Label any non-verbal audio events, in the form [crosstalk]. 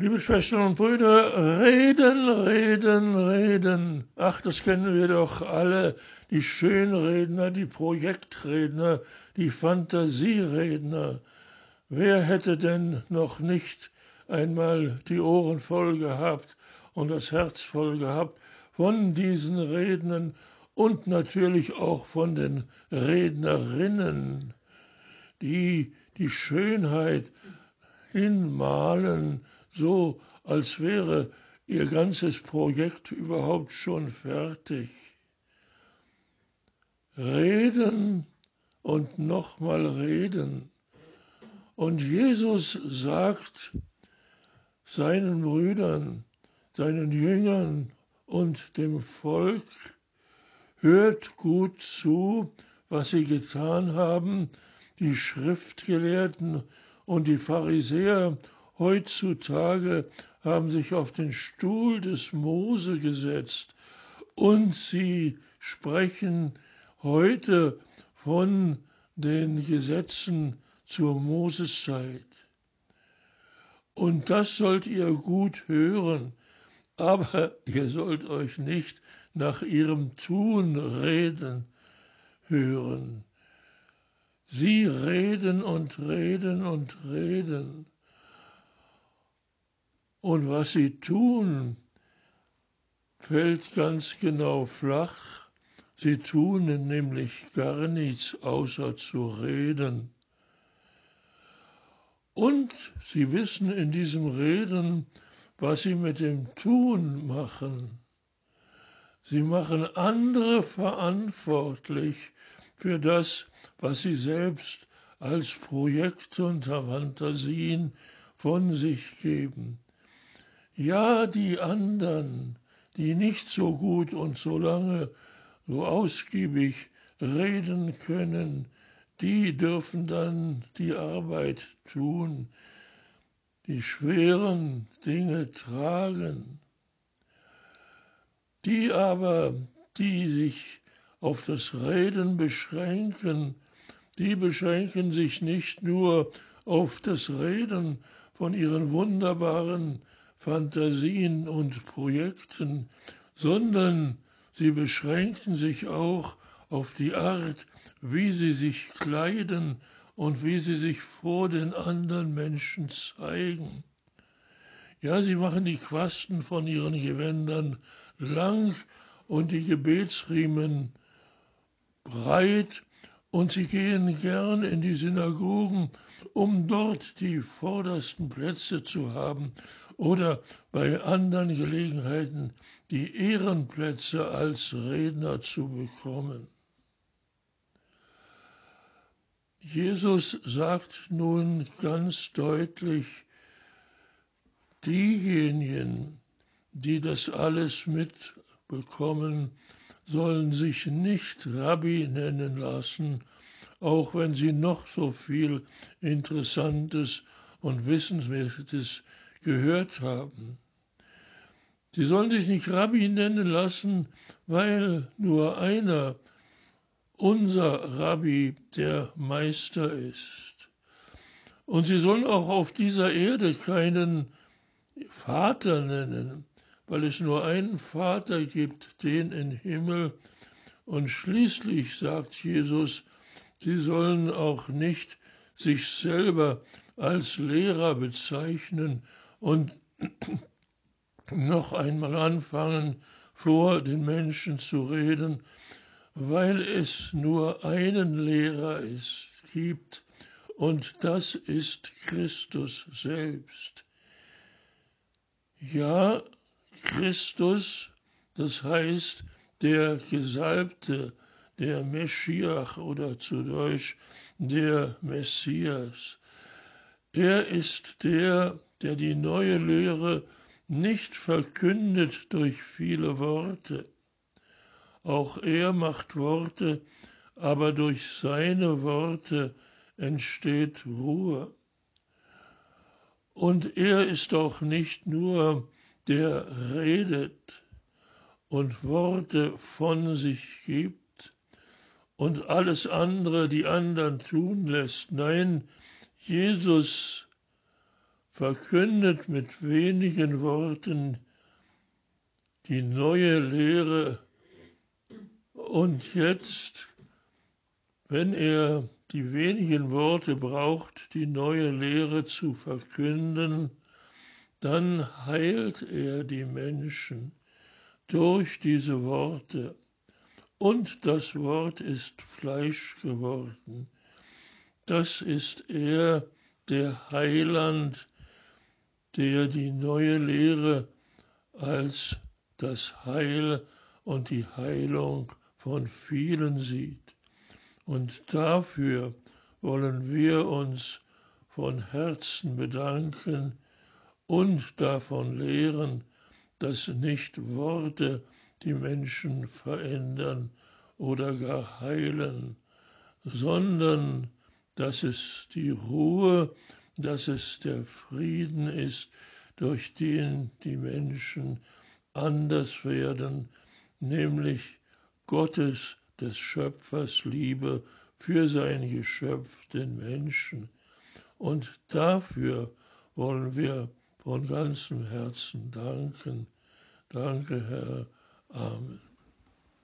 Liebe Schwestern und Brüder, reden, reden, reden. Ach, das kennen wir doch alle. Die Schönredner, die Projektredner, die Fantasieredner. Wer hätte denn noch nicht einmal die Ohren voll gehabt und das Herz voll gehabt von diesen Rednern und natürlich auch von den Rednerinnen, die die Schönheit hinmalen, so als wäre ihr ganzes Projekt überhaupt schon fertig. Reden und nochmal reden. Und Jesus sagt seinen Brüdern, seinen Jüngern und dem Volk, hört gut zu, was sie getan haben, die Schriftgelehrten und die Pharisäer heutzutage haben sich auf den Stuhl des Mose gesetzt und sie sprechen heute von den Gesetzen zur Moseszeit. Und das sollt ihr gut hören, aber [laughs] ihr sollt euch nicht nach ihrem Tun reden hören. Sie reden und reden und reden. Und was sie tun, fällt ganz genau flach. Sie tun nämlich gar nichts außer zu reden. Und sie wissen in diesem Reden, was sie mit dem Tun machen. Sie machen andere verantwortlich für das, was sie selbst als Projekte und Fantasien von sich geben. Ja, die anderen, die nicht so gut und so lange, so ausgiebig reden können, die dürfen dann die Arbeit tun, die schweren Dinge tragen. Die aber, die sich auf das Reden beschränken, die beschränken sich nicht nur auf das Reden von ihren wunderbaren Fantasien und Projekten, sondern sie beschränken sich auch auf die Art, wie sie sich kleiden und wie sie sich vor den anderen Menschen zeigen. Ja, sie machen die Quasten von ihren Gewändern lang und die Gebetsriemen breit und sie gehen gern in die Synagogen, um dort die vordersten Plätze zu haben oder bei anderen Gelegenheiten die Ehrenplätze als Redner zu bekommen. Jesus sagt nun ganz deutlich, diejenigen, die das alles mitbekommen, sollen sich nicht Rabbi nennen lassen, auch wenn sie noch so viel Interessantes und Wissenswertes gehört haben. Sie sollen sich nicht Rabbi nennen lassen, weil nur einer, unser Rabbi, der Meister ist. Und sie sollen auch auf dieser Erde keinen Vater nennen, weil es nur einen Vater gibt, den im Himmel. Und schließlich sagt Jesus, sie sollen auch nicht sich selber als Lehrer bezeichnen und [clears throat] noch einmal anfangen, vor den Menschen zu reden, weil es nur einen Lehrer ist, gibt, und das ist Christus selbst. Ja, Christus, das heißt der Gesalbte, der Meschiach oder zu Deutsch der Messias. Er ist der, der die neue Lehre nicht verkündet durch viele Worte. Auch er macht Worte, aber durch seine Worte entsteht Ruhe. Und er ist auch nicht nur der redet und Worte von sich gibt und alles andere die anderen tun lässt. Nein, Jesus verkündet mit wenigen Worten die neue Lehre und jetzt, wenn er die wenigen Worte braucht, die neue Lehre zu verkünden, dann heilt er die Menschen durch diese Worte. Und das Wort ist Fleisch geworden. Das ist er, der Heiland, der die neue Lehre als das Heil und die Heilung von vielen sieht. Und dafür wollen wir uns von Herzen bedanken und davon lehren, dass nicht Worte die Menschen verändern oder gar heilen, sondern dass es die Ruhe, dass es der Frieden ist, durch den die Menschen anders werden, nämlich Gottes, des Schöpfers Liebe für sein Geschöpf, den Menschen. Und dafür wollen wir von ganzem Herzen danken. Danke, Herr. um,